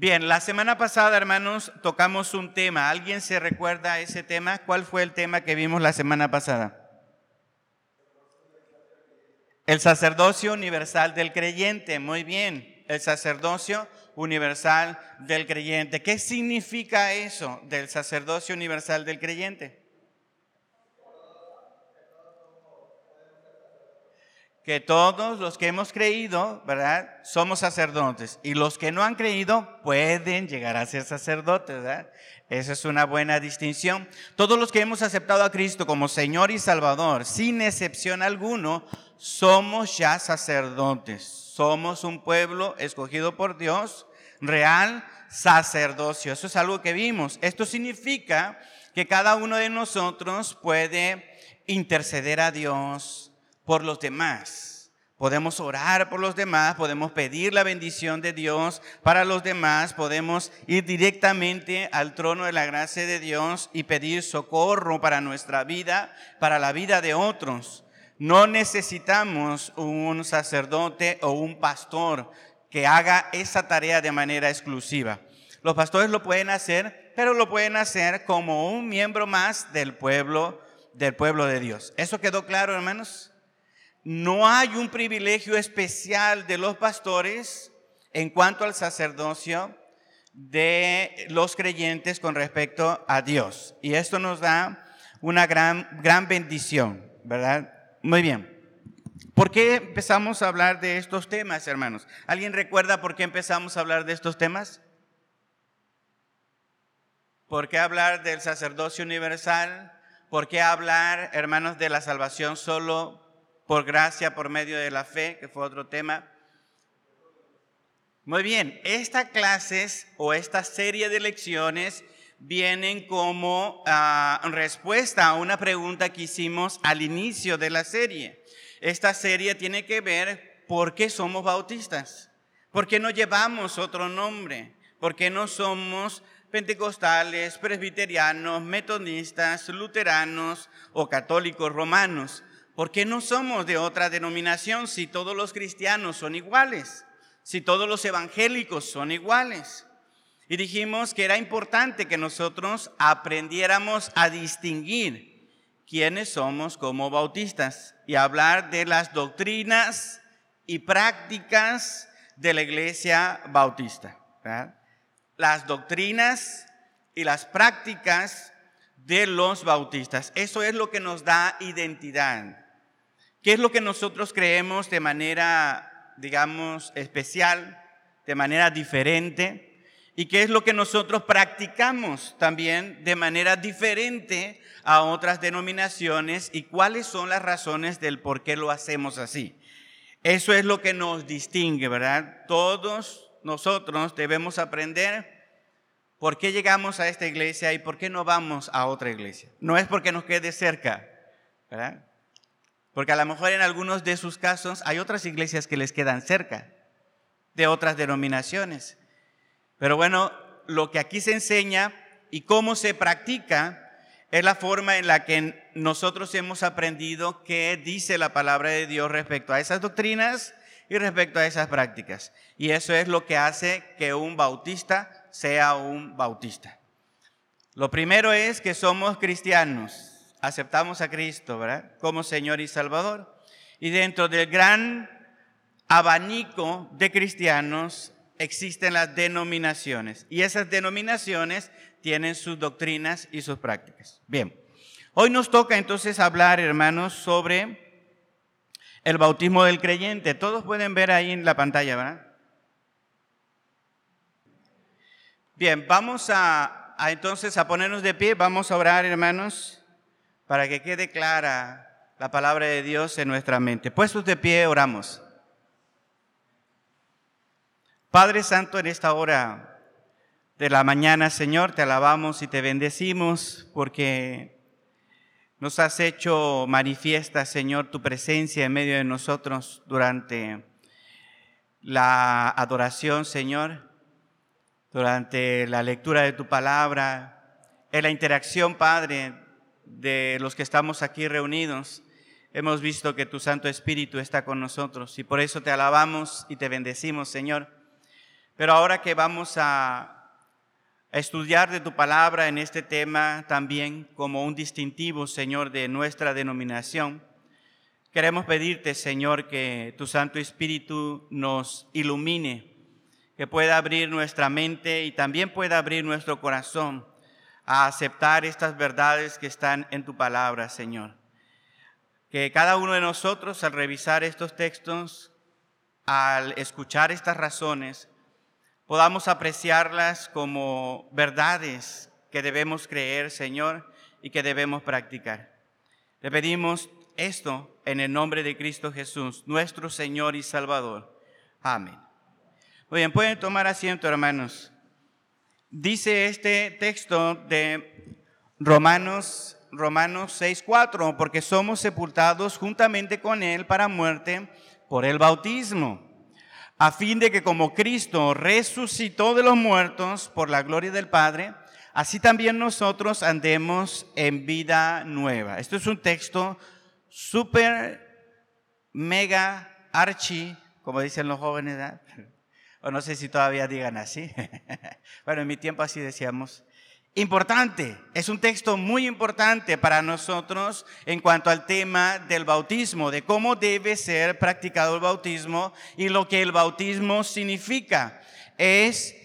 Bien, la semana pasada, hermanos, tocamos un tema. ¿Alguien se recuerda ese tema? ¿Cuál fue el tema que vimos la semana pasada? El sacerdocio universal del creyente. Muy bien, el sacerdocio universal del creyente. ¿Qué significa eso del sacerdocio universal del creyente? Que todos los que hemos creído, ¿verdad? Somos sacerdotes. Y los que no han creído pueden llegar a ser sacerdotes, ¿verdad? Esa es una buena distinción. Todos los que hemos aceptado a Cristo como Señor y Salvador, sin excepción alguno, somos ya sacerdotes. Somos un pueblo escogido por Dios, real sacerdocio. Eso es algo que vimos. Esto significa que cada uno de nosotros puede interceder a Dios, por los demás. Podemos orar por los demás, podemos pedir la bendición de Dios para los demás, podemos ir directamente al trono de la gracia de Dios y pedir socorro para nuestra vida, para la vida de otros. No necesitamos un sacerdote o un pastor que haga esa tarea de manera exclusiva. Los pastores lo pueden hacer, pero lo pueden hacer como un miembro más del pueblo del pueblo de Dios. ¿Eso quedó claro, hermanos? No hay un privilegio especial de los pastores en cuanto al sacerdocio de los creyentes con respecto a Dios. Y esto nos da una gran, gran bendición, ¿verdad? Muy bien. ¿Por qué empezamos a hablar de estos temas, hermanos? ¿Alguien recuerda por qué empezamos a hablar de estos temas? ¿Por qué hablar del sacerdocio universal? ¿Por qué hablar, hermanos, de la salvación solo por gracia, por medio de la fe, que fue otro tema. Muy bien, estas clases o esta serie de lecciones vienen como ah, respuesta a una pregunta que hicimos al inicio de la serie. Esta serie tiene que ver por qué somos bautistas, por qué no llevamos otro nombre, por qué no somos pentecostales, presbiterianos, metodistas, luteranos o católicos romanos. ¿Por qué no somos de otra denominación si todos los cristianos son iguales? Si todos los evangélicos son iguales. Y dijimos que era importante que nosotros aprendiéramos a distinguir quiénes somos como bautistas y hablar de las doctrinas y prácticas de la iglesia bautista. Las doctrinas y las prácticas de los bautistas. Eso es lo que nos da identidad. ¿Qué es lo que nosotros creemos de manera, digamos, especial, de manera diferente? ¿Y qué es lo que nosotros practicamos también de manera diferente a otras denominaciones? ¿Y cuáles son las razones del por qué lo hacemos así? Eso es lo que nos distingue, ¿verdad? Todos nosotros debemos aprender por qué llegamos a esta iglesia y por qué no vamos a otra iglesia. No es porque nos quede cerca, ¿verdad? Porque a lo mejor en algunos de sus casos hay otras iglesias que les quedan cerca, de otras denominaciones. Pero bueno, lo que aquí se enseña y cómo se practica es la forma en la que nosotros hemos aprendido qué dice la palabra de Dios respecto a esas doctrinas y respecto a esas prácticas. Y eso es lo que hace que un bautista sea un bautista. Lo primero es que somos cristianos aceptamos a Cristo, ¿verdad? Como Señor y Salvador. Y dentro del gran abanico de cristianos existen las denominaciones. Y esas denominaciones tienen sus doctrinas y sus prácticas. Bien, hoy nos toca entonces hablar, hermanos, sobre el bautismo del creyente. Todos pueden ver ahí en la pantalla, ¿verdad? Bien, vamos a, entonces a ponernos de pie, vamos a orar, hermanos para que quede clara la palabra de Dios en nuestra mente. Puestos de pie, oramos. Padre Santo, en esta hora de la mañana, Señor, te alabamos y te bendecimos porque nos has hecho manifiesta, Señor, tu presencia en medio de nosotros durante la adoración, Señor, durante la lectura de tu palabra, en la interacción, Padre, de los que estamos aquí reunidos, hemos visto que tu Santo Espíritu está con nosotros y por eso te alabamos y te bendecimos, Señor. Pero ahora que vamos a estudiar de tu palabra en este tema también como un distintivo, Señor, de nuestra denominación, queremos pedirte, Señor, que tu Santo Espíritu nos ilumine, que pueda abrir nuestra mente y también pueda abrir nuestro corazón a aceptar estas verdades que están en tu palabra, Señor. Que cada uno de nosotros al revisar estos textos, al escuchar estas razones, podamos apreciarlas como verdades que debemos creer, Señor, y que debemos practicar. Le pedimos esto en el nombre de Cristo Jesús, nuestro Señor y Salvador. Amén. Muy bien, pueden tomar asiento, hermanos. Dice este texto de Romanos, Romanos 6:4, porque somos sepultados juntamente con Él para muerte por el bautismo a fin de que como Cristo resucitó de los muertos por la gloria del Padre, así también nosotros andemos en vida nueva. Esto es un texto súper, mega, archi, como dicen los jóvenes, o no sé si todavía digan así. bueno, en mi tiempo así decíamos importante, es un texto muy importante para nosotros en cuanto al tema del bautismo, de cómo debe ser practicado el bautismo y lo que el bautismo significa. Es,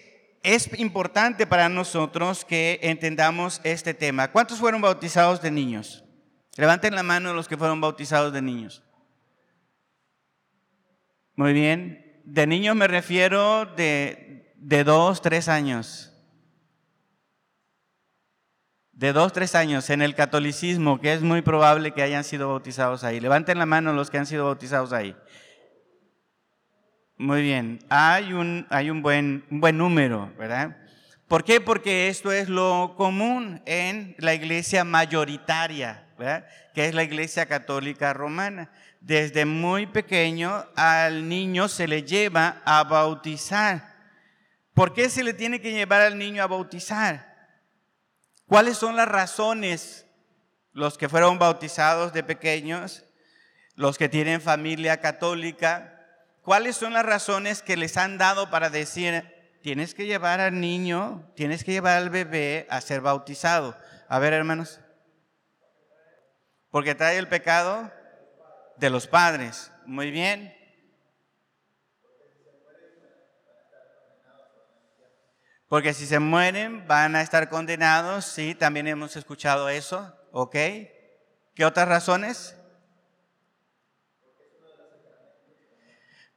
es importante para nosotros que entendamos este tema. ¿Cuántos fueron bautizados de niños? Levanten la mano los que fueron bautizados de niños. Muy bien. De niños me refiero de, de dos, tres años de dos, tres años en el catolicismo, que es muy probable que hayan sido bautizados ahí. Levanten la mano los que han sido bautizados ahí. Muy bien, hay un, hay un, buen, un buen número, ¿verdad? ¿Por qué? Porque esto es lo común en la iglesia mayoritaria, ¿verdad? que es la iglesia católica romana. Desde muy pequeño al niño se le lleva a bautizar. ¿Por qué se le tiene que llevar al niño a bautizar? ¿Cuáles son las razones? Los que fueron bautizados de pequeños, los que tienen familia católica, ¿cuáles son las razones que les han dado para decir, tienes que llevar al niño, tienes que llevar al bebé a ser bautizado? A ver, hermanos. Porque trae el pecado de los padres. Muy bien. Porque si se mueren van a estar condenados, sí, también hemos escuchado eso, ¿ok? ¿Qué otras razones?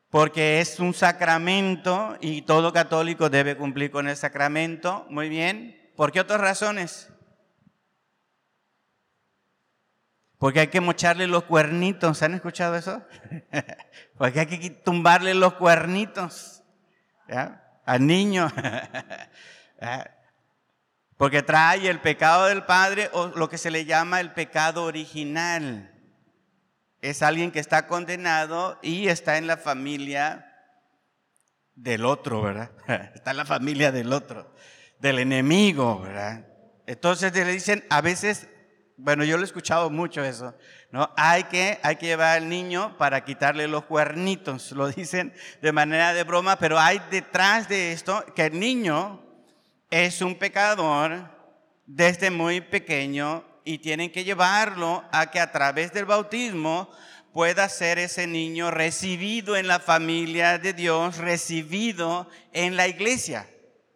Porque es un sacramento y todo católico debe cumplir con el sacramento, muy bien. ¿Por qué otras razones? Porque hay que mocharle los cuernitos, ¿han escuchado eso? Porque hay que tumbarle los cuernitos. ¿Ya? al niño. Porque trae el pecado del padre o lo que se le llama el pecado original. Es alguien que está condenado y está en la familia del otro, ¿verdad? Está en la familia del otro, del enemigo, ¿verdad? Entonces le dicen, a veces, bueno, yo lo he escuchado mucho eso, ¿no? Hay que, hay que llevar al niño para quitarle los cuernitos, lo dicen de manera de broma, pero hay detrás de esto que el niño es un pecador desde muy pequeño y tienen que llevarlo a que a través del bautismo pueda ser ese niño recibido en la familia de Dios, recibido en la iglesia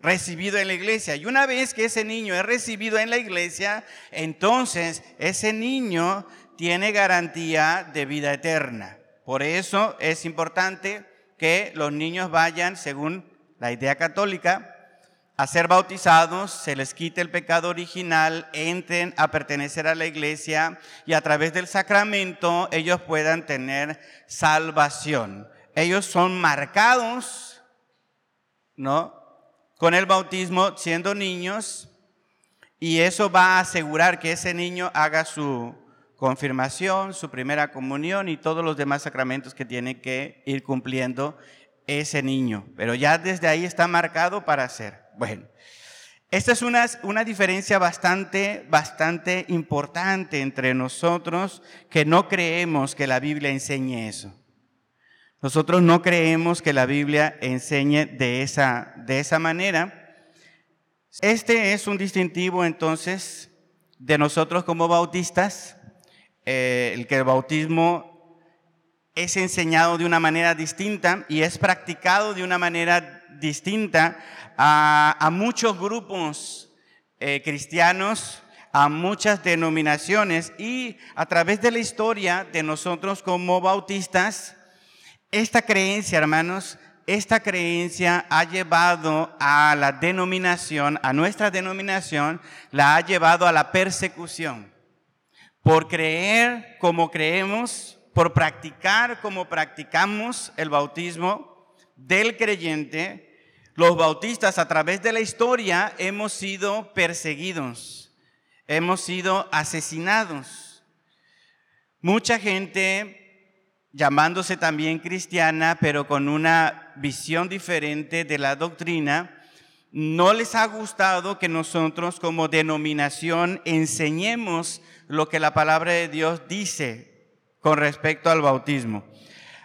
recibido en la iglesia. Y una vez que ese niño es recibido en la iglesia, entonces ese niño tiene garantía de vida eterna. Por eso es importante que los niños vayan, según la idea católica, a ser bautizados, se les quite el pecado original, entren a pertenecer a la iglesia y a través del sacramento ellos puedan tener salvación. Ellos son marcados, ¿no? Con el bautismo siendo niños y eso va a asegurar que ese niño haga su confirmación, su primera comunión y todos los demás sacramentos que tiene que ir cumpliendo ese niño. Pero ya desde ahí está marcado para hacer. Bueno, esta es una, una diferencia bastante, bastante importante entre nosotros que no creemos que la Biblia enseñe eso. Nosotros no creemos que la Biblia enseñe de esa, de esa manera. Este es un distintivo entonces de nosotros como bautistas, eh, el que el bautismo es enseñado de una manera distinta y es practicado de una manera distinta a, muchos grupos eh, cristianos, a muchas denominaciones y a través de la historia de nosotros como bautistas, esta creencia, hermanos, esta creencia ha llevado a la denominación, a nuestra denominación, la ha llevado a la persecución. Por creer como creemos, por practicar como practicamos el bautismo del creyente, los bautistas a través de la historia hemos sido perseguidos, hemos sido asesinados. Mucha gente llamándose también cristiana, pero con una visión diferente de la doctrina, no les ha gustado que nosotros como denominación enseñemos lo que la palabra de Dios dice con respecto al bautismo.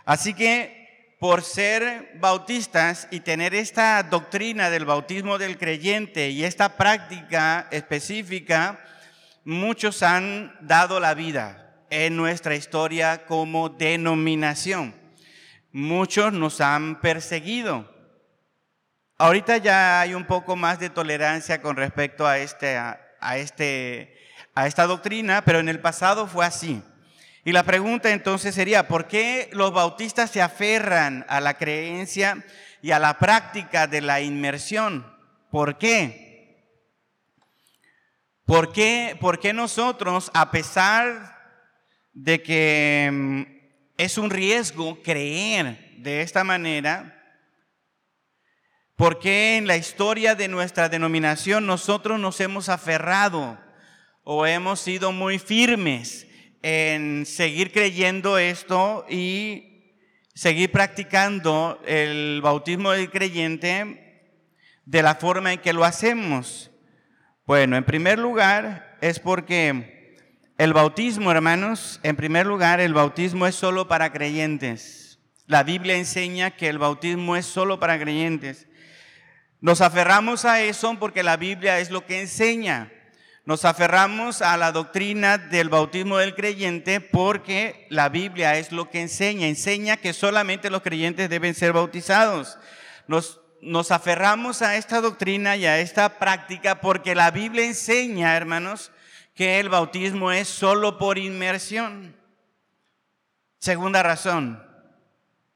Así que por ser bautistas y tener esta doctrina del bautismo del creyente y esta práctica específica, muchos han dado la vida, en nuestra historia como denominación. Muchos nos han perseguido. Ahorita ya hay un poco más de tolerancia con respecto a, este, a, este, a esta doctrina, pero en el pasado fue así. Y la pregunta entonces sería, ¿por qué los bautistas se aferran a la creencia y a la práctica de la inmersión? ¿Por qué? ¿Por qué, por qué nosotros, a pesar de que mm, es un riesgo creer de esta manera, porque en la historia de nuestra denominación nosotros nos hemos aferrado o hemos sido muy firmes en seguir creyendo esto y seguir practicando el bautismo del creyente de la forma en que lo hacemos? Bueno, en primer lugar es porque el bautismo, hermanos, en primer lugar, el bautismo es solo para creyentes. La Biblia enseña que el bautismo es solo para creyentes. Nos aferramos a eso porque la Biblia es lo que enseña. Nos aferramos a la doctrina del bautismo del creyente porque la Biblia es lo que enseña. Enseña que solamente los creyentes deben ser bautizados. Nos, nos aferramos a esta doctrina y a esta práctica porque la Biblia enseña, hermanos, que el bautismo es solo por inmersión. Segunda razón,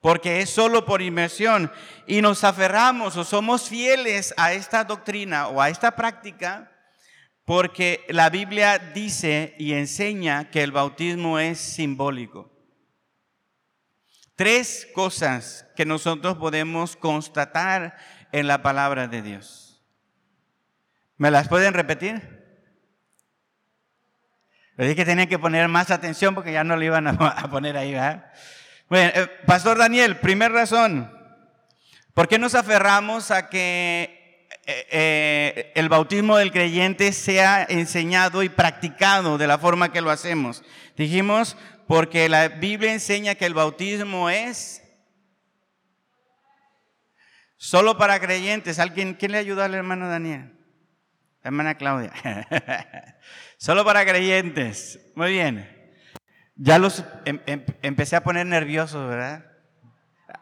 porque es solo por inmersión y nos aferramos o somos fieles a esta doctrina o a esta práctica porque la Biblia dice y enseña que el bautismo es simbólico. Tres cosas que nosotros podemos constatar en la palabra de Dios. ¿Me las pueden repetir? Le dije que tenía que poner más atención porque ya no lo iban a, poner ahí, ¿verdad? Bueno, eh, Pastor Daniel, primera razón. ¿Por qué nos aferramos a que eh, eh, el bautismo del creyente sea enseñado y practicado de la forma que lo hacemos? Dijimos, porque la Biblia enseña que el bautismo es solo para creyentes. ¿Alguien, ¿Quién le ayuda al hermano Daniel? hermana Claudia. Solo para creyentes. Muy bien. Ya los em, em, empecé a poner nerviosos, ¿verdad?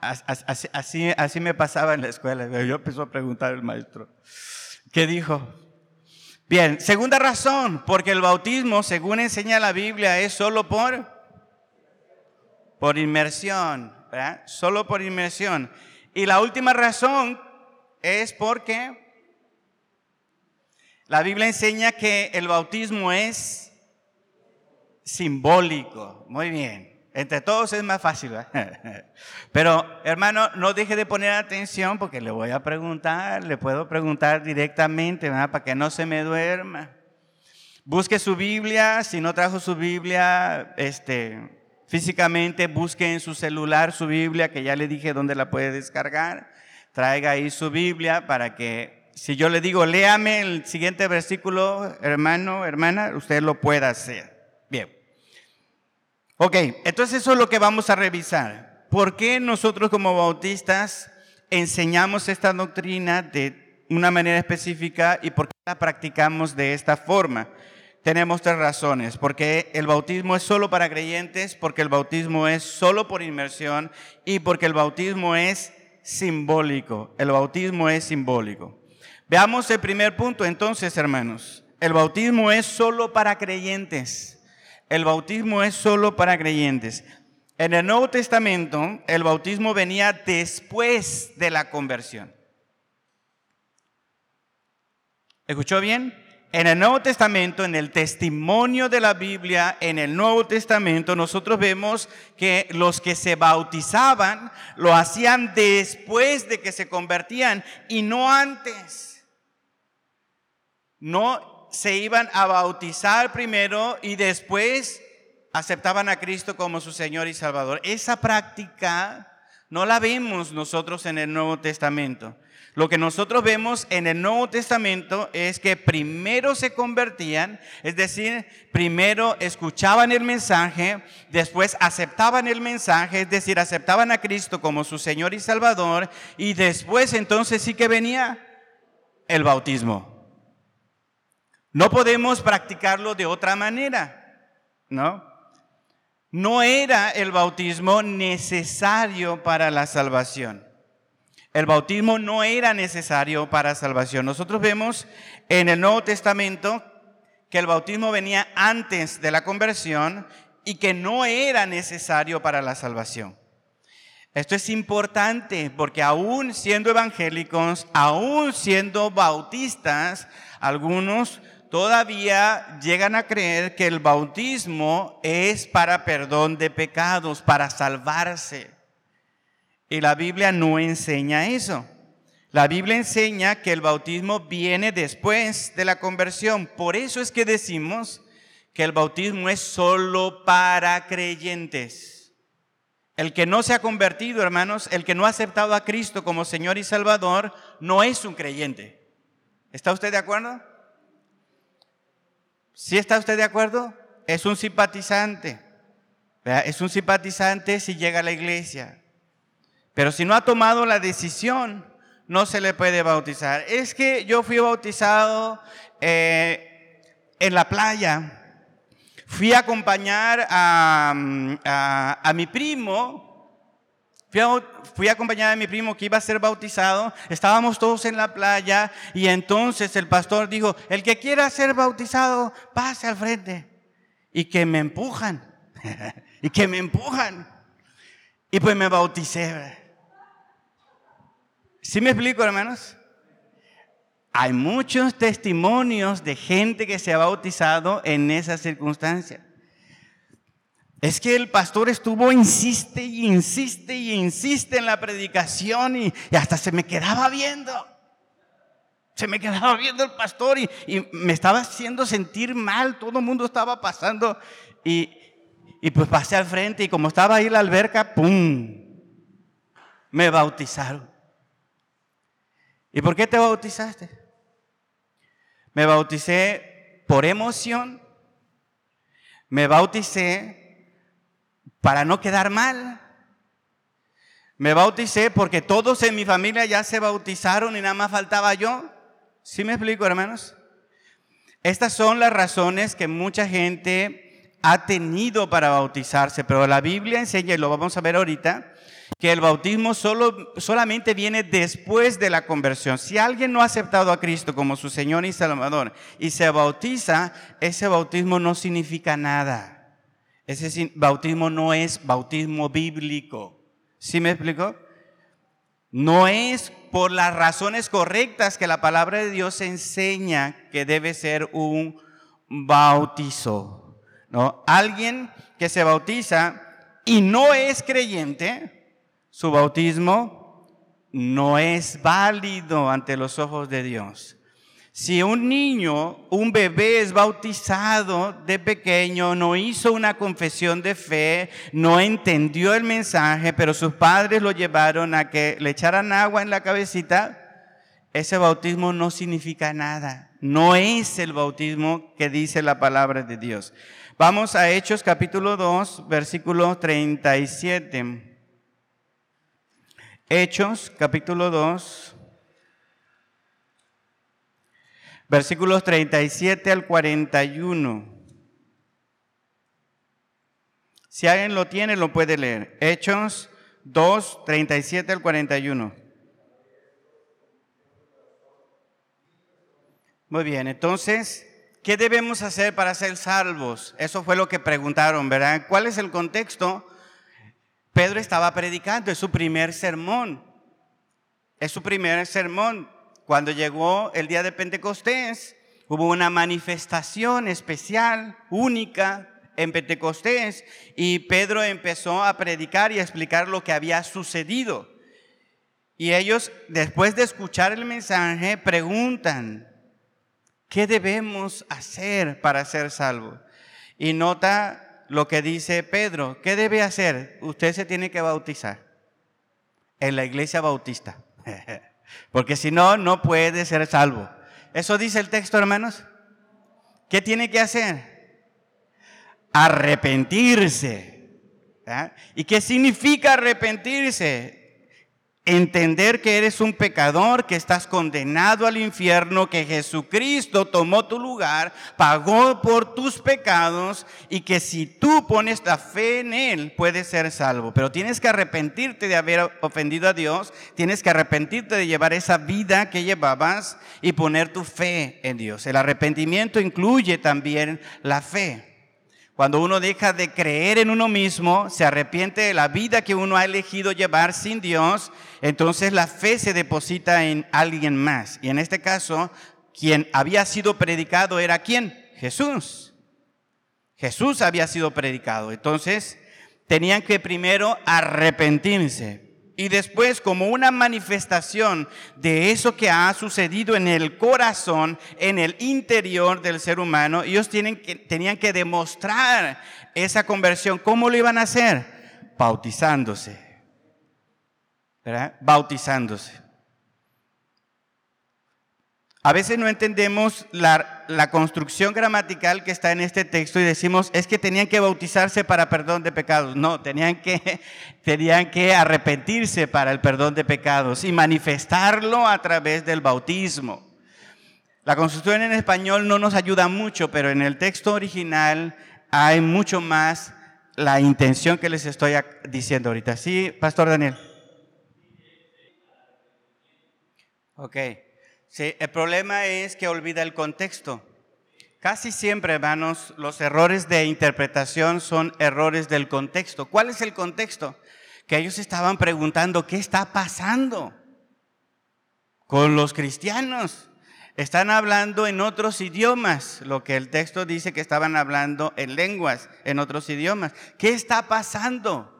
Así, así, me pasaba en la escuela. Yo empezó a preguntar al maestro. ¿Qué dijo? Bien, segunda razón, porque el bautismo, según enseña la Biblia, es solo por, por inmersión, ¿verdad? Solo por inmersión. Y la última razón es porque la Biblia enseña que el bautismo es simbólico. Muy bien. Entre todos es más fácil. Pero hermano, no deje de poner atención porque le voy a preguntar, le puedo preguntar directamente para que no se me duerma. Busque su Biblia, si no trajo su Biblia, este, físicamente busque en su celular su Biblia, que ya le dije dónde la puede descargar. Traiga ahí su Biblia para que si yo le digo, léame el siguiente versículo, hermano, hermana, usted lo pueda hacer. Bien. Ok, entonces eso es lo que vamos a revisar. ¿por qué nosotros como bautistas enseñamos esta doctrina de una manera específica y por qué la practicamos de esta forma? Tenemos tres razones. Porque el bautismo es solo para creyentes, porque el bautismo es solo por inmersión y porque el bautismo es simbólico. El bautismo es simbólico. Veamos el primer punto entonces, hermanos. El bautismo es solo para creyentes. El bautismo es solo para creyentes. En el Nuevo Testamento, el bautismo venía después de la conversión. ¿Escuchó bien? En el Nuevo Testamento, en el testimonio de la Biblia, en el Nuevo Testamento, nosotros vemos que los que se bautizaban lo hacían después de que se convertían y no antes. No se iban a bautizar primero y después aceptaban a Cristo como su Señor y Salvador. Esa práctica no la vemos nosotros en el Nuevo Testamento. Lo que nosotros vemos en el Nuevo Testamento es que primero se convertían, es decir, primero escuchaban el mensaje, después aceptaban el mensaje, es decir, aceptaban a Cristo como su Señor y Salvador, y después entonces sí que venía el bautismo. No podemos practicarlo de otra manera, ¿no? No era el bautismo necesario para la salvación. El bautismo no era necesario para salvación. Nosotros vemos en el Nuevo Testamento que el bautismo venía antes de la conversión y que no era necesario para la salvación. Esto es importante porque aún siendo evangélicos, aún siendo bautistas, algunos todavía llegan a creer que el bautismo es para perdón de pecados, para salvarse. Y la Biblia no enseña eso. La Biblia enseña que el bautismo viene después de la conversión. Por eso es que decimos que el bautismo es solo para creyentes. El que no se ha convertido, hermanos, el que no ha aceptado a Cristo como Señor y Salvador, no es un creyente. ¿Está usted de acuerdo? ¿Sí está usted de acuerdo? Es un simpatizante. Es un simpatizante si llega a la iglesia. Pero si no ha tomado la decisión, no se le puede bautizar. Es que yo fui bautizado eh, en la playa. Fui a acompañar a, mi primo. Fui a, fui a acompañar a mi primo que iba a ser bautizado. Estábamos todos en la playa y entonces el pastor dijo, el que quiera ser bautizado, pase al frente. Y que me empujan. y que me empujan. Y pues me bauticé. ¿Sí me explico, hermanos? Hay muchos testimonios de gente que se ha bautizado en esa circunstancia. Es que el pastor estuvo, insiste y insiste y insiste en la predicación y, hasta se me quedaba viendo. Se me quedaba viendo el pastor y, me estaba haciendo sentir mal. Todo el mundo estaba pasando y, y pues pasé al frente y como estaba ahí la alberca, ¡pum! Me bautizaron. ¿Y por qué te bautizaste? Me bauticé por emoción. Me bauticé para no quedar mal. Me bauticé porque todos en mi familia ya se bautizaron y nada más faltaba yo. ¿Sí me explico, hermanos? Estas son las razones que mucha gente ha tenido para bautizarse, pero la Biblia enseña, y lo vamos a ver ahorita, que el bautismo solo, solamente viene después de la conversión. Si alguien no ha aceptado a Cristo como su Señor y Salvador y se bautiza, ese bautismo no significa nada. Ese bautismo no es bautismo bíblico. ¿Sí me explico? No es por las razones correctas que la palabra de Dios enseña que debe ser un bautizo. ¿no? Alguien que se bautiza y no es creyente, su bautismo no es válido ante los ojos de Dios. Si un niño, un bebé es bautizado de pequeño, no hizo una confesión de fe, no entendió el mensaje, pero sus padres lo llevaron a que le echaran agua en la cabecita, ese bautismo no significa nada. No es el bautismo que dice la palabra de Dios. Vamos a Hechos capítulo 2, versículo 37. Hechos, capítulo 2, versículos 37 al 41. Si alguien lo tiene, lo puede leer. Hechos 2, 37 al 41. Muy bien, entonces, ¿qué debemos hacer para ser salvos? Eso fue lo que preguntaron, ¿verdad? ¿Cuál es el contexto? Pedro estaba predicando, es su primer sermón. Es su primer sermón. Cuando llegó el día de Pentecostés, hubo una manifestación especial, única, en Pentecostés y Pedro empezó a predicar y a explicar lo que había sucedido. Y ellos, después de escuchar el mensaje, preguntan, ¿qué debemos hacer para ser salvos? Y nota lo que dice Pedro. ¿Qué debe hacer? Usted se tiene que bautizar en la iglesia bautista. Porque si no, no puede ser salvo. Eso dice el texto, hermanos. ¿Qué tiene que hacer? Arrepentirse. ¿Y qué significa arrepentirse? Entender que eres un pecador, que estás condenado al infierno, que Jesucristo tomó tu lugar, pagó por tus pecados y que si tú pones la fe en Él puedes ser salvo. Pero tienes que arrepentirte de haber ofendido a Dios, tienes que arrepentirte de llevar esa vida que llevabas y poner tu fe en Dios. El arrepentimiento incluye también la fe. Cuando uno deja de creer en uno mismo, se arrepiente de la vida que uno ha elegido llevar sin Dios, entonces la fe se deposita en alguien más. Y en este caso, quien había sido predicado era quién? Jesús. Jesús había sido predicado. Entonces, tenían que primero arrepentirse. Y después, como una manifestación de eso que ha sucedido en el corazón, en el interior del ser humano, ellos tenían que demostrar esa conversión. ¿Cómo lo iban a hacer? Bautizándose. ¿Verdad? Bautizándose. A veces no entendemos la, construcción gramatical que está en este texto y decimos, es que tenían que bautizarse para perdón de pecados. No, tenían que, tenían que arrepentirse para el perdón de pecados y manifestarlo a través del bautismo. La construcción en español no nos ayuda mucho, pero en el texto original hay mucho más la intención que les estoy diciendo ahorita. Sí, Pastor Daniel. Ok. Sí, el problema es que olvida el contexto. Casi siempre, hermanos, los errores de interpretación son errores del contexto. ¿Cuál es el contexto? Que ellos estaban preguntando, ¿qué está pasando con los cristianos? Están hablando en otros idiomas, lo que el texto dice que estaban hablando en lenguas, en otros idiomas. ¿Qué está pasando?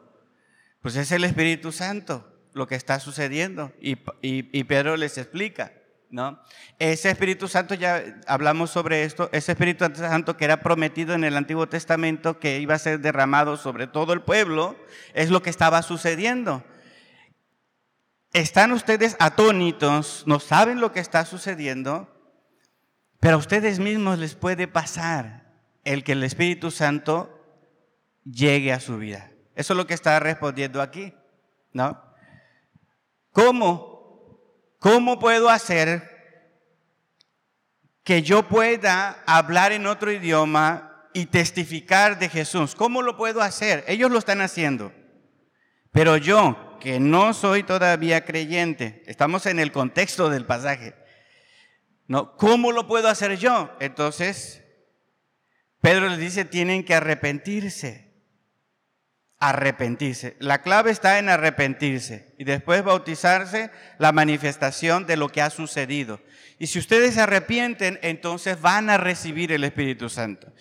Pues es el Espíritu Santo lo que está sucediendo. Y, y Pedro les explica. ¿No? Ese Espíritu Santo, ya hablamos sobre esto, ese Espíritu Santo que era prometido en el Antiguo Testamento, que iba a ser derramado sobre todo el pueblo, es lo que estaba sucediendo. Están ustedes atónitos, no saben lo que está sucediendo, pero a ustedes mismos les puede pasar el que el Espíritu Santo llegue a su vida. Eso es lo que está respondiendo aquí, ¿no? ¿Cómo? ¿Cómo puedo hacer que yo pueda hablar en otro idioma y testificar de Jesús? ¿Cómo lo puedo hacer? Ellos lo están haciendo. Pero yo, que no soy todavía creyente, estamos en el contexto del pasaje. ¿No? ¿Cómo lo puedo hacer yo? Entonces, Pedro les dice, tienen que arrepentirse arrepentirse. La clave está en arrepentirse y después bautizarse la manifestación de lo que ha sucedido. Y si ustedes se arrepienten, entonces van a recibir el Espíritu Santo.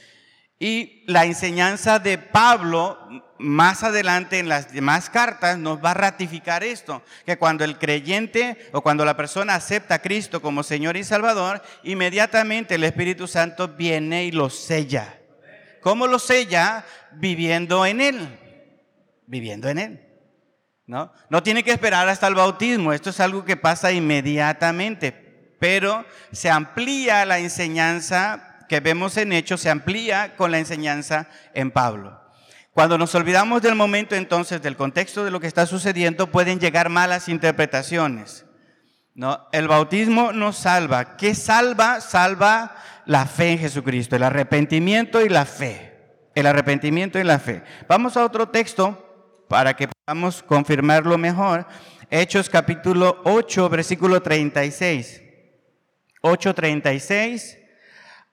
Y la enseñanza de Pablo más adelante en las demás cartas nos va a ratificar esto, que cuando el creyente o cuando la persona acepta a Cristo como Señor y Salvador, inmediatamente el Espíritu Santo viene y lo sella. ¿Cómo lo sella? Viviendo en Él viviendo en Él. ¿no? no tiene que esperar hasta el bautismo, esto es algo que pasa inmediatamente, pero se amplía la enseñanza que vemos en Hechos, se amplía con la enseñanza en Pablo. Cuando nos olvidamos del momento entonces, del contexto de lo que está sucediendo, pueden llegar malas interpretaciones. ¿no? El bautismo nos salva. ¿Qué salva? Salva la fe en Jesucristo, el arrepentimiento y la fe. El arrepentimiento y la fe. Vamos a otro texto para que podamos confirmarlo mejor. Hechos capítulo 8, versículo 36. 8, 36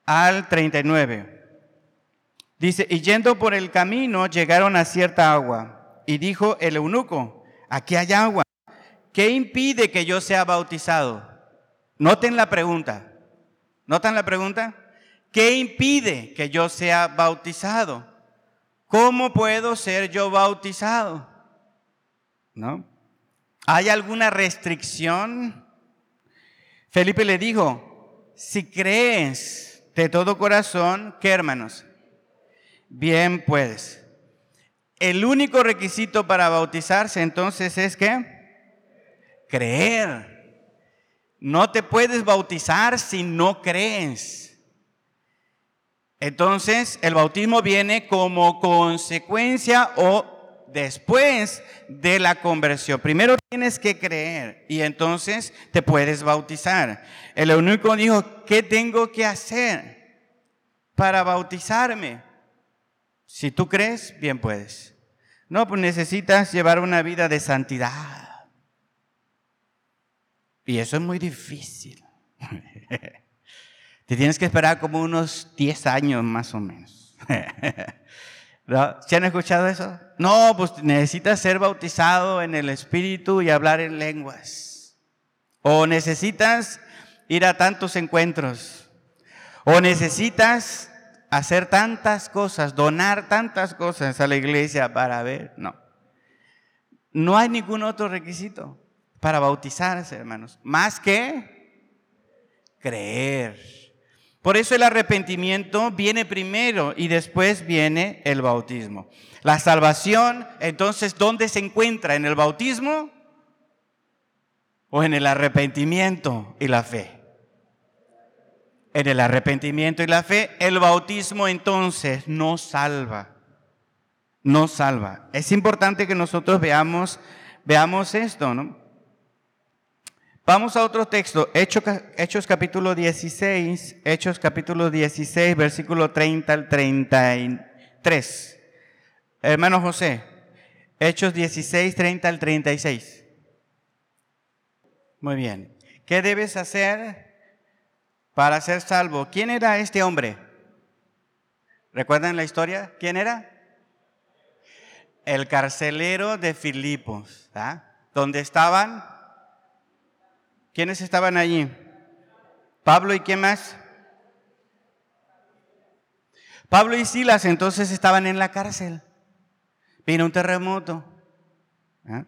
al 39. Dice, y yendo por el camino llegaron a cierta agua. Y dijo el eunuco, aquí hay agua. ¿Qué impide que yo sea bautizado? Noten la pregunta. ¿Notan la pregunta? ¿Qué impide que yo sea bautizado? ¿Cómo puedo ser yo bautizado? ¿No? ¿Hay alguna restricción? Felipe le dijo, si crees de todo corazón, ¿qué hermanos? Bien puedes. El único requisito para bautizarse entonces es que creer. No te puedes bautizar si no crees. Entonces, el bautismo viene como consecuencia o después de la conversión. Primero tienes que creer y entonces te puedes bautizar. El eunuco dijo, ¿qué tengo que hacer para bautizarme? Si tú crees, bien puedes. No, pues necesitas llevar una vida de santidad. Y eso es muy difícil. Te tienes que esperar como unos 10 años más o menos. ¿No? ¿Se han escuchado eso? No, pues necesitas ser bautizado en el Espíritu y hablar en lenguas. O necesitas ir a tantos encuentros. O necesitas hacer tantas cosas, donar tantas cosas a la iglesia para ver. No. No hay ningún otro requisito para bautizarse, hermanos, más que creer. Por eso el arrepentimiento viene primero y después viene el bautismo. La salvación, entonces, ¿dónde se encuentra? ¿En el bautismo o en el arrepentimiento y la fe? en el arrepentimiento y la fe, el bautismo entonces no salva. No salva. Es importante que nosotros veamos, veamos esto, ¿no? Vamos a otro texto, Hechos, capítulo 16, Hechos capítulo 16, versículo 30 al 33. Hermano José, Hechos 16, 30 al 36. Muy bien. ¿Qué debes hacer? para ser salvo. ¿Quién era este hombre? ¿Recuerdan la historia? ¿Quién era? El carcelero de Filipos. ¿ah? ¿Dónde estaban? ¿Quiénes estaban allí? Pablo y quién más? Pablo y Silas entonces estaban en la cárcel. Vino un terremoto. ¿ah?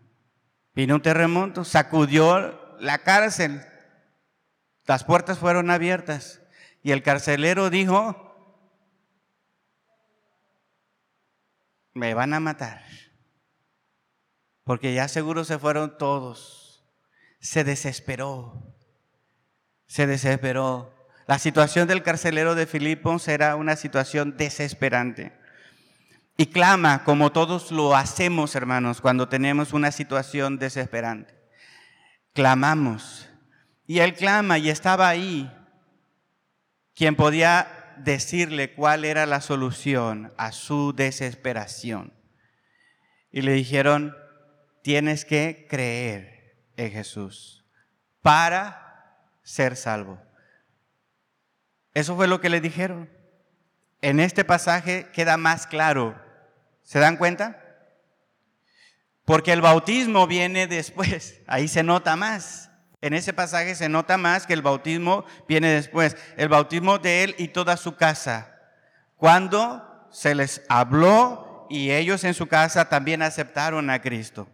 Vino un terremoto, sacudió la cárcel, las puertas fueron abiertas y el carcelero dijo, me van a matar, porque ya seguro se fueron todos. Se desesperó, se desesperó. La situación del carcelero de Filipos era una situación desesperante. Y clama, como todos lo hacemos, hermanos, cuando tenemos una situación desesperante. Clamamos, y él clama y estaba ahí quien podía decirle cuál era la solución a su desesperación. Y le dijeron, tienes que creer en Jesús para ser salvo. Eso fue lo que le dijeron. En este pasaje queda más claro. ¿Se dan cuenta? Porque el bautismo viene después, ahí se nota más. En ese pasaje se nota más que el bautismo viene después, el bautismo de él y toda su casa. Cuando se les habló y ellos en su casa también aceptaron a Cristo.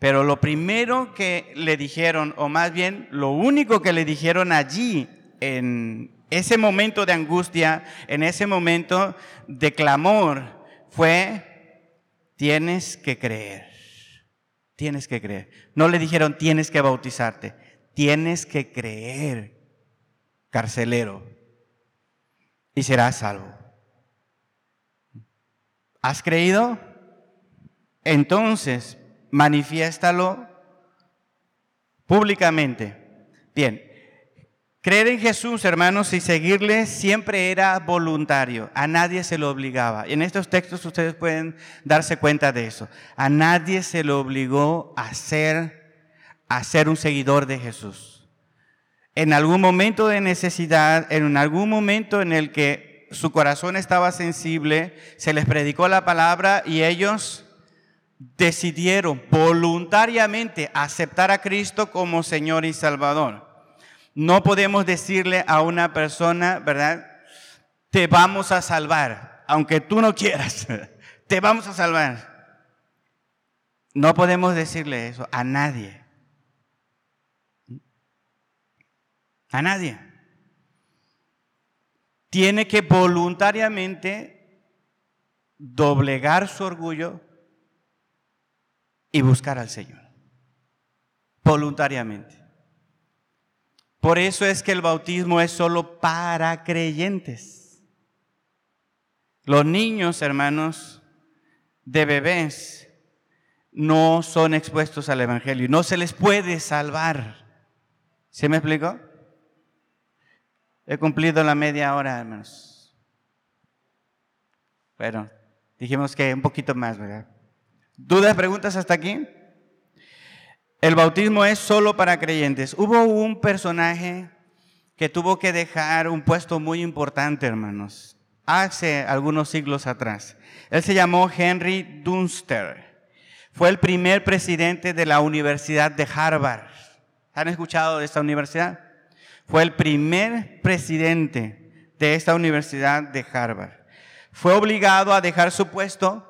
Pero lo primero que le dijeron, o más bien lo único que le dijeron allí, en ese momento de angustia, en ese momento de clamor, fue, tienes que creer. Tienes que creer. No le dijeron tienes que bautizarte. Tienes que creer, carcelero, y serás salvo. ¿Has creído? Entonces, manifiéstalo públicamente. Bien, creer en Jesús, hermanos, y seguirle siempre era voluntario. A nadie se lo obligaba. En estos textos ustedes pueden darse cuenta de eso. A nadie se lo obligó a ser, a ser un seguidor de Jesús. En algún momento de necesidad, en algún momento en el que su corazón estaba sensible, se les predicó la palabra y ellos decidieron voluntariamente aceptar a Cristo como Señor y Salvador. No podemos decirle a una persona, ¿verdad? Te vamos a salvar, aunque tú no quieras, te vamos a salvar. No podemos decirle eso a nadie. A nadie. Tiene que voluntariamente doblegar su orgullo y buscar al Señor. Voluntariamente. Por eso es que el bautismo es solo para creyentes. Los niños, hermanos, de bebés, no son expuestos al Evangelio. No se les puede salvar. ¿Se me explicó? He cumplido la media hora, hermanos. Bueno, dijimos que un poquito más, ¿verdad? ¿Dudas, preguntas hasta aquí? El bautismo es solo para creyentes. Hubo un personaje que tuvo que dejar un puesto muy importante, hermanos, hace algunos siglos atrás. Él se llamó Henry Dunster. Fue el primer presidente de la Universidad de Harvard. ¿Han escuchado de esta universidad? Fue el primer presidente de esta Universidad de Harvard. Fue obligado a dejar su puesto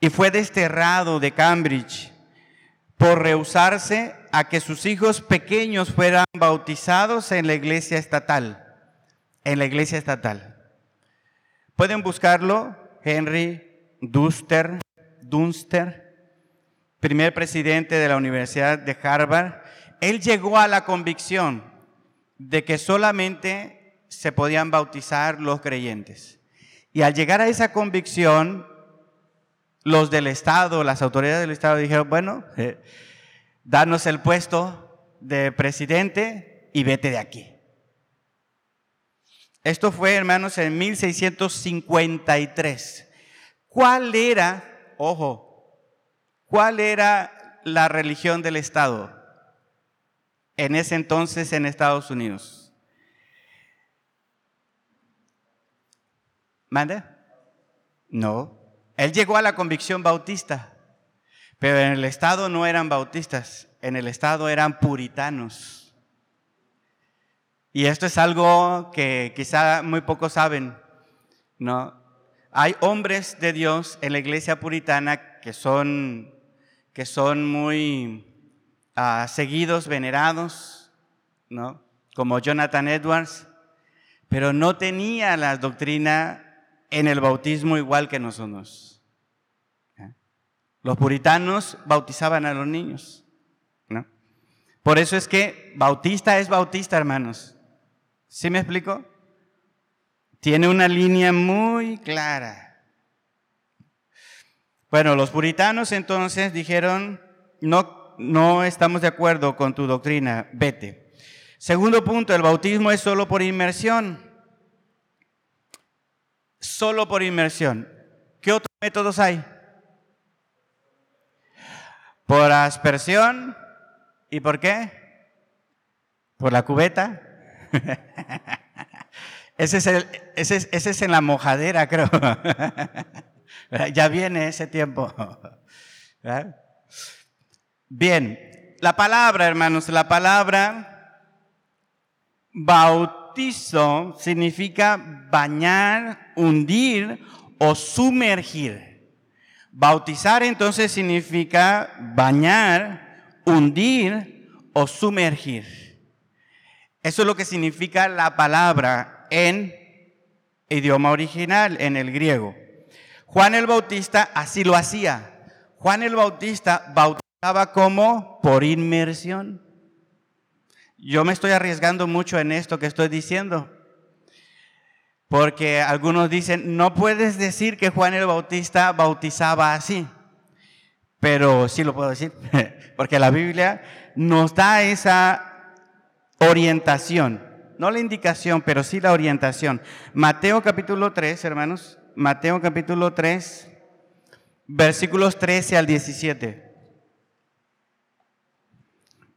y fue desterrado de Cambridge por rehusarse a que sus hijos pequeños fueran bautizados en la iglesia estatal. En la iglesia estatal. Pueden buscarlo, Henry Dunster, Dunster, primer presidente de la Universidad de Harvard. Él llegó a la convicción de que solamente se podían bautizar los creyentes. Y al llegar a esa convicción, los del Estado, las autoridades del Estado dijeron, bueno, eh, danos el puesto de presidente y vete de aquí. Esto fue, hermanos, en 1653. ¿Cuál era, ojo, cuál era la religión del Estado en ese entonces en Estados Unidos? ¿Mande? No, él llegó a la convicción bautista, pero en el Estado no eran bautistas, en el Estado eran puritanos. Y esto es algo que quizá muy pocos saben, ¿no? Hay hombres de Dios en la iglesia puritana que son, que son muy ah, seguidos, venerados, ¿no? Como Jonathan Edwards, pero no tenía la doctrina en el bautismo igual que nosotros. Los puritanos bautizaban a los niños. ¿no? Por eso es que bautista es bautista, hermanos. ¿Sí me explico? Tiene una línea muy clara. Bueno, los puritanos entonces dijeron, no, no estamos de acuerdo con tu doctrina, vete. Segundo punto, el bautismo es solo por inmersión. Solo por inmersión. ¿Qué otros métodos hay? Por aspersión. ¿Y por qué? Por la cubeta. ese, es ese, es, en la mojadera, creo. ya viene ese tiempo. Bien, la palabra, hermanos, la palabra bautizo significa bañar, hundir o sumergir. Bautizar entonces significa bañar, hundir o sumergir. Eso es lo que significa la palabra en idioma original, en el griego. Juan el Bautista así lo hacía. Juan el Bautista bautizaba como por inmersión. Yo me estoy arriesgando mucho en esto que estoy diciendo. Porque algunos dicen, no puedes decir que Juan el Bautista bautizaba así. Pero sí lo puedo decir, porque la Biblia nos da esa orientación. No la indicación, pero sí la orientación. Mateo capítulo 3, hermanos. Mateo capítulo 3, versículos 13 al 17.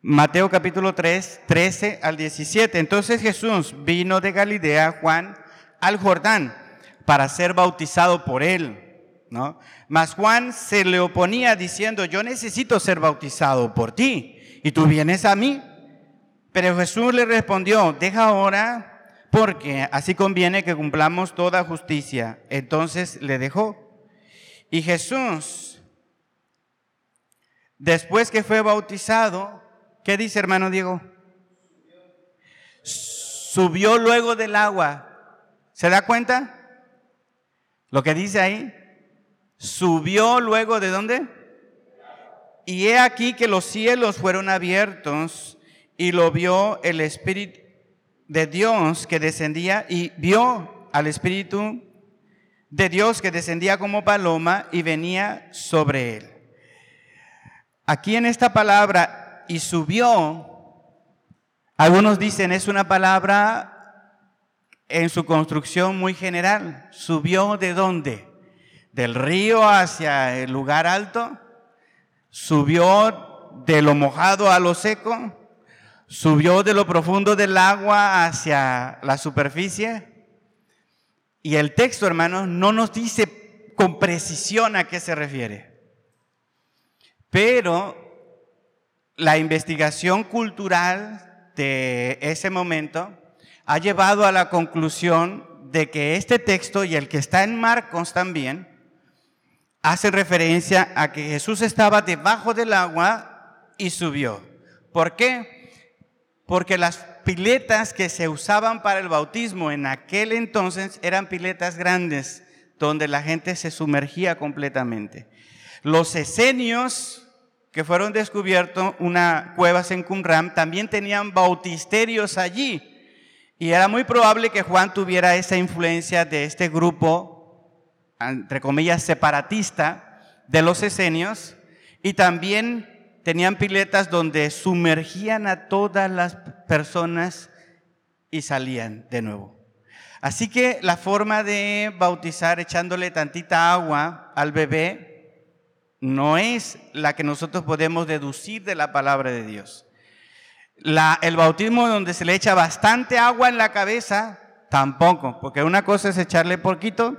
Mateo capítulo 3, 13 al 17. Entonces Jesús vino de Galilea, Juan, al Jordán para ser bautizado por él. ¿no? Mas Juan se le oponía diciendo, yo necesito ser bautizado por ti y tú vienes a mí. Pero Jesús le respondió, deja ahora porque así conviene que cumplamos toda justicia. Entonces le dejó. Y Jesús, después que fue bautizado, ¿Qué dice hermano Diego? Subió luego del agua. ¿Se da cuenta? Lo que dice ahí. Subió luego de dónde? Y he aquí que los cielos fueron abiertos y lo vio el Espíritu de Dios que descendía y vio al Espíritu de Dios que descendía como paloma y venía sobre él. Aquí en esta palabra y subió, algunos dicen es una palabra en su construcción muy general. ¿Subió de dónde? ¿Del río hacia el lugar alto? ¿Subió de lo mojado a lo seco? ¿Subió de lo profundo del agua hacia la superficie? Y el texto, hermanos, no nos dice con precisión a qué se refiere. Pero la investigación cultural de ese momento ha llevado a la conclusión de que este texto y el que está en Marcos también hace referencia a que Jesús estaba debajo del agua y subió. ¿Por qué? Porque las piletas que se usaban para el bautismo en aquel entonces eran piletas grandes donde la gente se sumergía completamente. Los esenios que fueron descubiertos, una cuevas en Qumran, también tenían bautisterios allí. Y era muy probable que Juan tuviera esa influencia de este grupo, entre comillas, separatista de los esenios. Y también tenían piletas donde sumergían a todas las personas y salían de nuevo. Así que la forma de bautizar echándole tantita agua al bebé no es la que nosotros podemos deducir de la palabra de Dios. El bautismo donde se le echa bastante agua en la cabeza, tampoco, porque una cosa es echarle poquito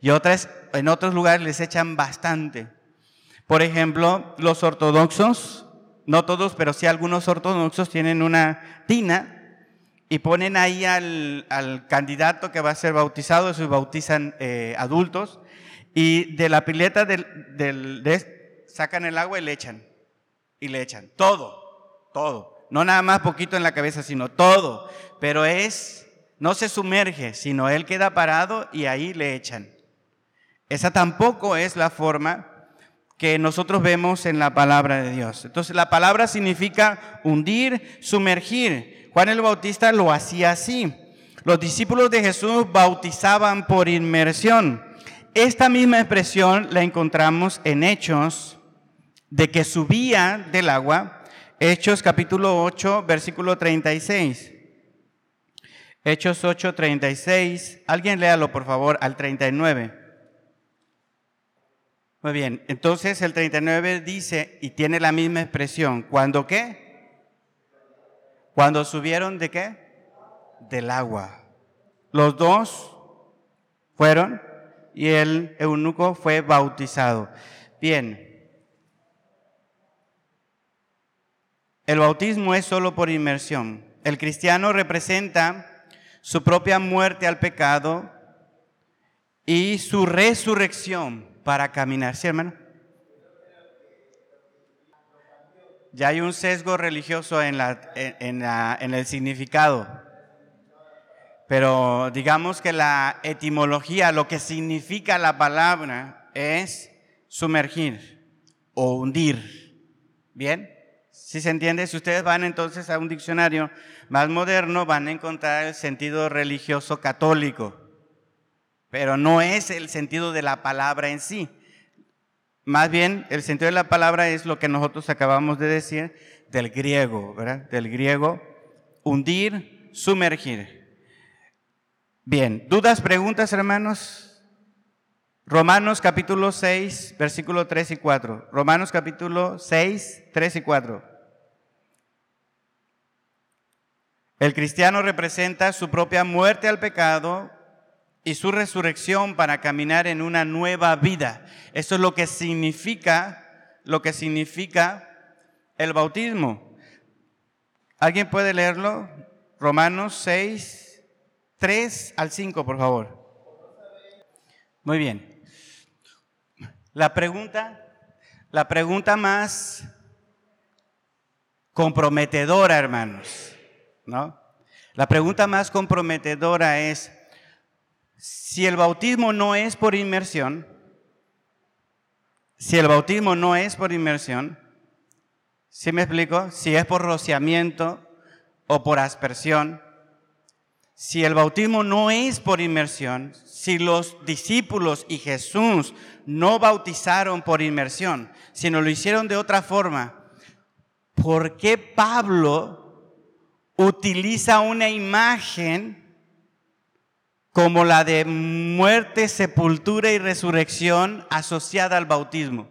y otra es, en otros lugares les echan bastante. Por ejemplo, los ortodoxos, no todos, pero sí algunos ortodoxos tienen una tina y ponen ahí al, candidato que va a ser bautizado, se bautizan eh, adultos, y de la pileta del, de, sacan el agua y le echan. Y le echan. Todo, todo. No nada más poquito en la cabeza, sino todo. Pero es, no se sumerge, sino él queda parado y ahí le echan. Esa tampoco es la forma que nosotros vemos en la palabra de Dios. Entonces la palabra significa hundir, sumergir. Juan el Bautista lo hacía así. Los discípulos de Jesús bautizaban por inmersión. Esta misma expresión la encontramos en Hechos, de que subía del agua, Hechos capítulo 8, versículo 36. Hechos 8, 36. Alguien léalo, por favor, al 39. Muy bien, entonces el 39 dice, y tiene la misma expresión, ¿cuándo qué? Cuando subieron de qué? Del agua. Los dos fueron y el eunuco fue bautizado. Bien, el bautismo es solo por inmersión. El cristiano representa su propia muerte al pecado y su resurrección para caminar. ¿Sí, hermano? Ya hay un sesgo religioso en, la, en, en el significado. Pero digamos que la etimología, lo que significa la palabra es sumergir o hundir. ¿Bien? Si se entiende, si ustedes van entonces a un diccionario más moderno, van a encontrar el sentido religioso católico. pero no es el sentido de la palabra en sí. Más bien, el sentido de la palabra es lo que nosotros acabamos de decir del griego, ¿verdad? Del griego, hundir, sumergir. Bien, ¿dudas, preguntas, hermanos? Romanos capítulo 6, versículo 3 y 4. Romanos capítulo 6, 3 y 4. El cristiano representa su propia muerte al pecado y su resurrección para caminar en una nueva vida. Eso es lo que significa, lo que significa el bautismo. ¿Alguien puede leerlo? Romanos 6, 3 al 5, por favor. Muy bien. La pregunta, la pregunta más comprometedora, hermanos, ¿no? La pregunta más comprometedora es, si el bautismo no es por inmersión, si el bautismo no es por inmersión, ¿sí me explico? Si es por rociamiento o por aspersión, si el bautismo no es por inmersión, si los discípulos y Jesús no bautizaron por inmersión, sino lo hicieron de otra forma, ¿por qué Pablo utiliza una imagen como la de muerte, sepultura y resurrección asociada al bautismo.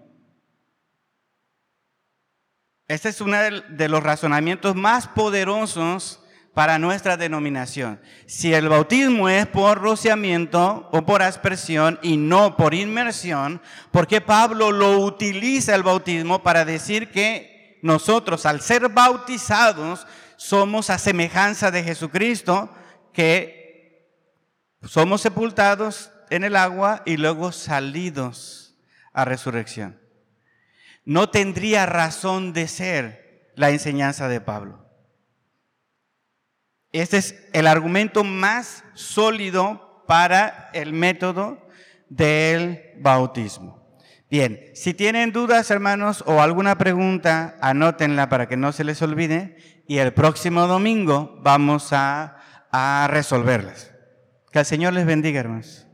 Este es uno de los razonamientos más poderosos para nuestra denominación. Si el bautismo es por rociamiento o por aspersión y no por inmersión, ¿por qué Pablo lo utiliza el bautismo para decir que nosotros al ser bautizados somos a semejanza de Jesucristo que somos sepultados en el agua y luego salidos a resurrección. No tendría razón de ser la enseñanza de Pablo. Este es el argumento más sólido para el método del bautismo. Bien, si tienen dudas, hermanos, o alguna pregunta, anótenla para que no se les olvide y el próximo domingo vamos a, a resolverlas. Que el Señor les bendiga, hermanos.